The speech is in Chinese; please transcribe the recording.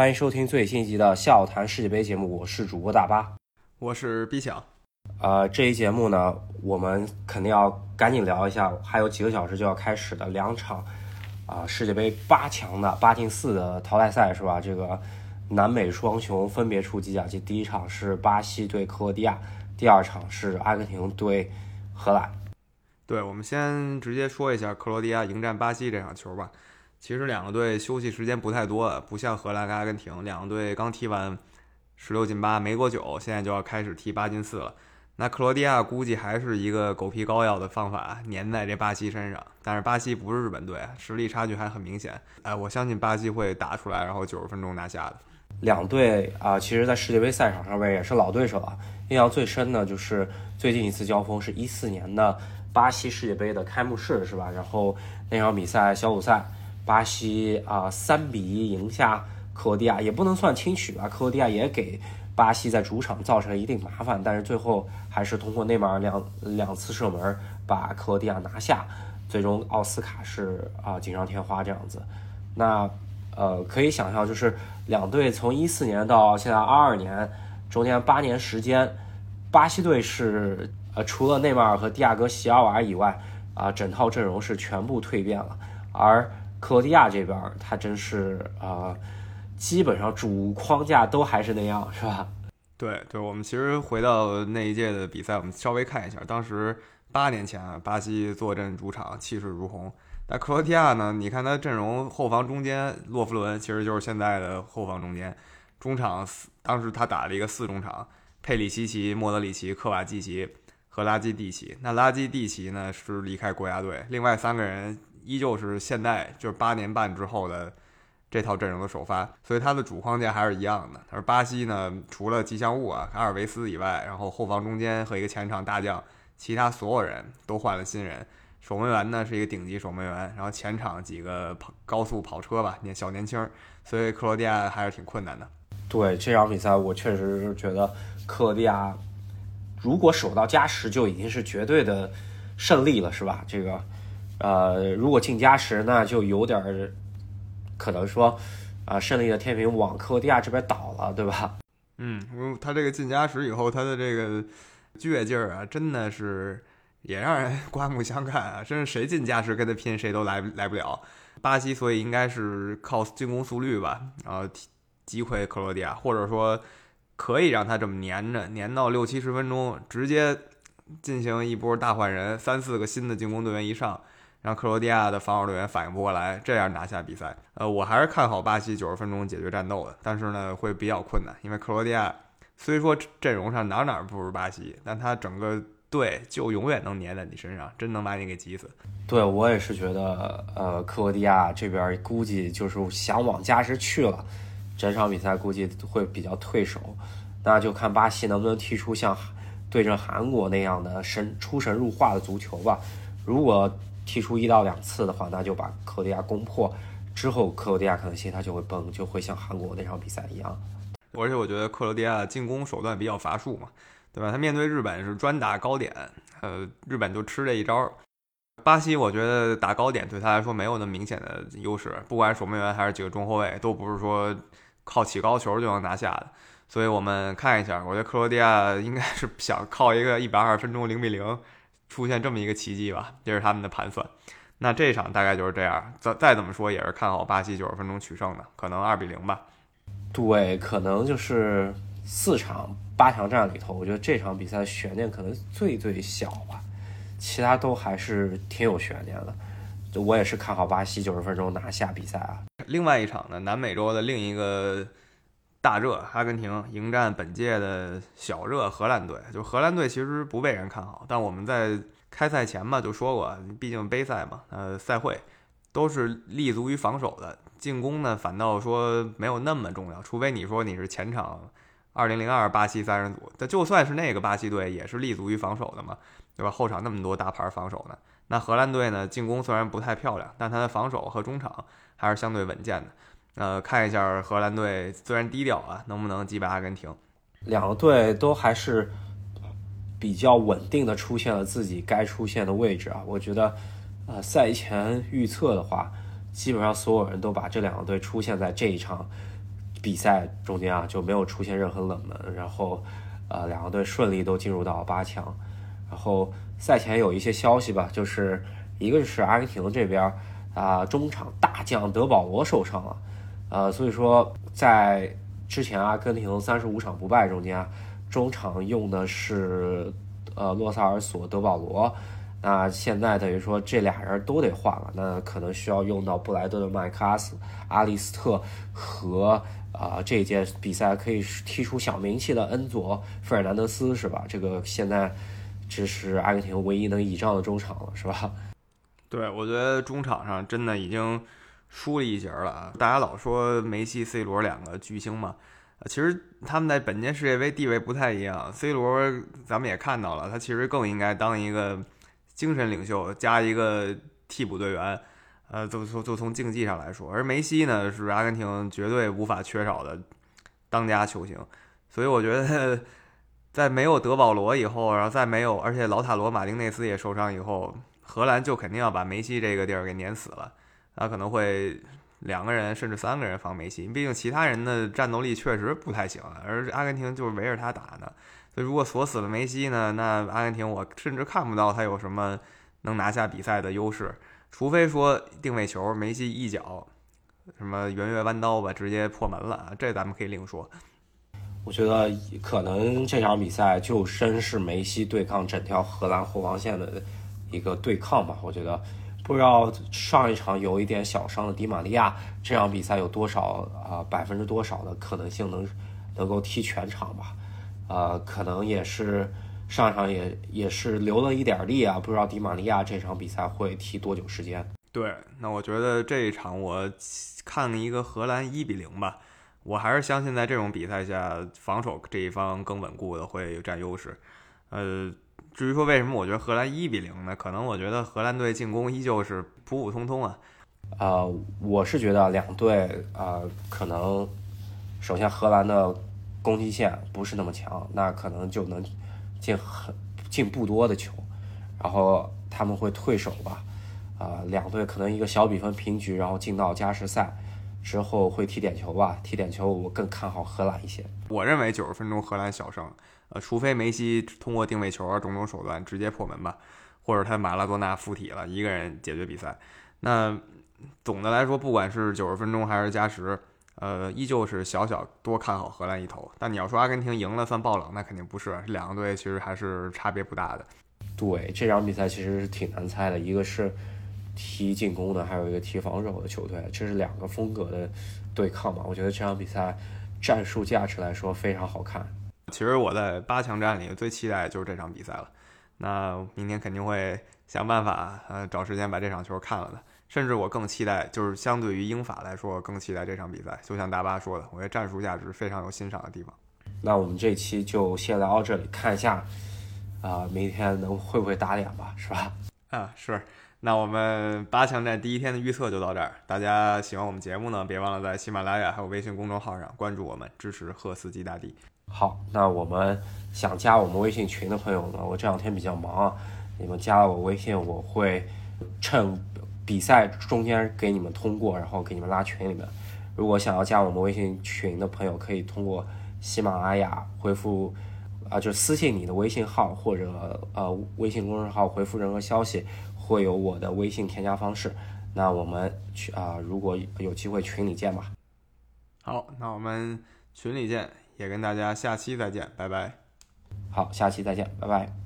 欢迎收听最新一集的笑谈世界杯节目，我是主播大巴，我是 B 强。呃，这一节目呢，我们肯定要赶紧聊一下，还有几个小时就要开始的两场啊世界杯八强的八进四的淘汰赛是吧？这个南美双雄分别出机甲，这第一场是巴西对克罗地亚，第二场是阿根廷对荷兰。对，我们先直接说一下克罗地亚迎战巴西这场球吧。其实两个队休息时间不太多，不像荷兰跟阿根廷，两个队刚踢完十六进八没多久，现在就要开始踢八进四了。那克罗地亚估计还是一个狗皮膏药的方法粘在这巴西身上，但是巴西不是日本队，实力差距还很明显。哎，我相信巴西会打出来，然后九十分钟拿下的。两队啊，其实，在世界杯赛场上面也是老对手了。印象最深的就是最近一次交锋是一四年的巴西世界杯的开幕式，是吧？然后那场比赛小组赛。巴西啊，三比一赢下克罗地亚，也不能算轻取吧。克罗地亚也给巴西在主场造成了一定麻烦，但是最后还是通过内马尔两两次射门把克罗地亚拿下。最终奥斯卡是啊锦上添花这样子。那呃可以想象，就是两队从一四年到现在二二年，中间八年时间，巴西队是呃除了内马尔和蒂亚戈席尔瓦以外啊，整套阵容是全部蜕变了，而。克罗地亚这边，他真是啊，基本上主框架都还是那样，是吧？对对，我们其实回到那一届的比赛，我们稍微看一下，当时八年前啊，巴西坐镇主场，气势如虹。但克罗地亚呢，你看他阵容后防中间，洛夫伦其实就是现在的后防中间，中场当时他打了一个四中场，佩里西奇、莫德里奇、科瓦季奇和拉基蒂奇。那拉基蒂奇呢是离开国家队，另外三个人。依旧是现代，就是八年半之后的这套阵容的首发，所以他的主框架还是一样的。而巴西呢，除了吉祥物啊阿尔维斯以外，然后后防中间和一个前场大将，其他所有人都换了新人。守门员呢是一个顶级守门员，然后前场几个跑高速跑车吧，年小年轻，所以克罗地亚还是挺困难的。对这场比赛，我确实是觉得克罗地亚如果守到加时就已经是绝对的胜利了，是吧？这个。呃，如果进加时，那就有点儿可能说，啊，胜利的天平往克罗地亚这边倒了，对吧？嗯，他这个进加时以后，他的这个倔劲儿啊，真的是也让人 刮目相看啊！真是谁进加时跟他拼，谁都来来不了。巴西所以应该是靠进攻速率吧，然后击溃克罗地亚，或者说可以让他这么粘着，粘到六七十分钟，直接进行一波大换人，三四个新的进攻队员一上。让克罗地亚的防守队员反应不过来，这样拿下比赛。呃，我还是看好巴西九十分钟解决战斗的，但是呢，会比较困难，因为克罗地亚虽说阵容上哪哪不如巴西，但他整个队就永远能粘在你身上，真能把你给急死。对我也是觉得，呃，克罗地亚这边估计就是想往加时去了，整场比赛估计会比较退守，那就看巴西能不能踢出像对阵韩国那样的神出神入化的足球吧。如果踢出一到两次的话，那就把克罗地亚攻破，之后克罗地亚可能心态就会崩，就会像韩国那场比赛一样。而且我觉得克罗地亚进攻手段比较乏术嘛，对吧？他面对日本是专打高点，呃，日本就吃这一招。巴西我觉得打高点对他来说没有那么明显的优势，不管守门员还是几个中后卫，都不是说靠起高球就能拿下的。所以我们看一下，我觉得克罗地亚应该是想靠一个一百二十分钟零比零。出现这么一个奇迹吧，这是他们的盘算。那这场大概就是这样。再再怎么说，也是看好巴西九十分钟取胜的，可能二比零吧。对，可能就是四场八强战里头，我觉得这场比赛悬念可能最最小吧，其他都还是挺有悬念的。我也是看好巴西九十分钟拿下比赛啊。另外一场呢，南美洲的另一个。大热，阿根廷迎战本届的小热荷兰队。就荷兰队其实不被人看好，但我们在开赛前嘛就说过，毕竟杯赛嘛，呃，赛会都是立足于防守的，进攻呢反倒说没有那么重要。除非你说你是前场2002巴西三人组，但就算是那个巴西队也是立足于防守的嘛，对吧？后场那么多大牌防守呢，那荷兰队呢进攻虽然不太漂亮，但他的防守和中场还是相对稳健的。呃，看一下荷兰队虽然低调啊，能不能击败阿根廷？两个队都还是比较稳定的出现了自己该出现的位置啊。我觉得，呃，赛前预测的话，基本上所有人都把这两个队出现在这一场比赛中间啊就没有出现任何冷门，然后呃两个队顺利都进入到八强。然后赛前有一些消息吧，就是一个是阿根廷这边啊中场大将德保罗受伤了，呃所以说在之前阿根廷三十五场不败中间，中场用的是呃洛萨尔索、德保罗。那现在等于说这俩人都得换了，那可能需要用到布莱顿的麦克阿斯、阿里斯特和啊这届比赛可以踢出小名气的恩佐·费尔南德斯是吧？这个现在这是阿根廷唯一能倚仗的中场了是吧？对，我觉得中场上真的已经输了一截了啊！大家老说梅西、C 罗两个巨星嘛，其实他们在本届世界杯地位不太一样。C 罗咱们也看到了，他其实更应该当一个。精神领袖加一个替补队员，呃，就就就从竞技上来说，而梅西呢是阿根廷绝对无法缺少的当家球星，所以我觉得在没有德保罗以后，然后再没有，而且老塔罗马丁内斯也受伤以后，荷兰就肯定要把梅西这个地儿给碾死了，他可能会两个人甚至三个人防梅西，毕竟其他人的战斗力确实不太行，而阿根廷就是围着他打的。所以，如果锁死了梅西呢？那阿根廷我甚至看不到他有什么能拿下比赛的优势，除非说定位球，梅西一脚什么圆月弯刀吧，直接破门了，这咱们可以另说。我觉得可能这场比赛就真是梅西对抗整条荷兰后防线的一个对抗吧。我觉得不知道上一场有一点小伤的迪玛利亚，这场比赛有多少啊百分之多少的可能性能能够踢全场吧？呃，可能也是上场也也是留了一点力啊，不知道迪玛利亚这场比赛会踢多久时间？对，那我觉得这一场我看一个荷兰一比零吧，我还是相信在这种比赛下，防守这一方更稳固的会占优势。呃，至于说为什么我觉得荷兰一比零呢？可能我觉得荷兰队进攻依旧是普普通通啊。呃，我是觉得两队啊，可能首先荷兰的。攻击线不是那么强，那可能就能进很进不多的球，然后他们会退守吧，啊，两队可能一个小比分平局，然后进到加时赛之后会踢点球吧，踢点球我更看好荷兰一些。我认为九十分钟荷兰小胜，呃，除非梅西通过定位球啊种种手段直接破门吧，或者他马拉多纳附体了，一个人解决比赛。那总的来说，不管是九十分钟还是加时。呃，依旧是小小多看好荷兰一头，但你要说阿根廷赢了算爆冷，那肯定不是。两个队其实还是差别不大的。对，这场比赛其实是挺难猜的，一个是踢进攻的，还有一个踢防守的球队，这是两个风格的对抗嘛。我觉得这场比赛战术价值来说非常好看。其实我在八强战里最期待就是这场比赛了，那明天肯定会想办法呃找时间把这场球看了的。甚至我更期待，就是相对于英法来说，更期待这场比赛。就像大巴说的，我觉得战术价值非常有欣赏的地方。那我们这期就先聊到这里，看一下啊，明天能会不会打脸吧，是吧？啊，是。那我们八强战第一天的预测就到这儿。大家喜欢我们节目呢，别忘了在喜马拉雅还有微信公众号上关注我们，支持赫斯基大帝。好，那我们想加我们微信群的朋友呢，我这两天比较忙啊，你们加了我微信，我会趁。比赛中间给你们通过，然后给你们拉群里面。如果想要加我们微信群的朋友，可以通过喜马拉雅回复啊，就私信你的微信号或者呃微信公众号回复任何消息，会有我的微信添加方式。那我们去啊，如果有机会群里见吧。好，那我们群里见，也跟大家下期再见，拜拜。好，下期再见，拜拜。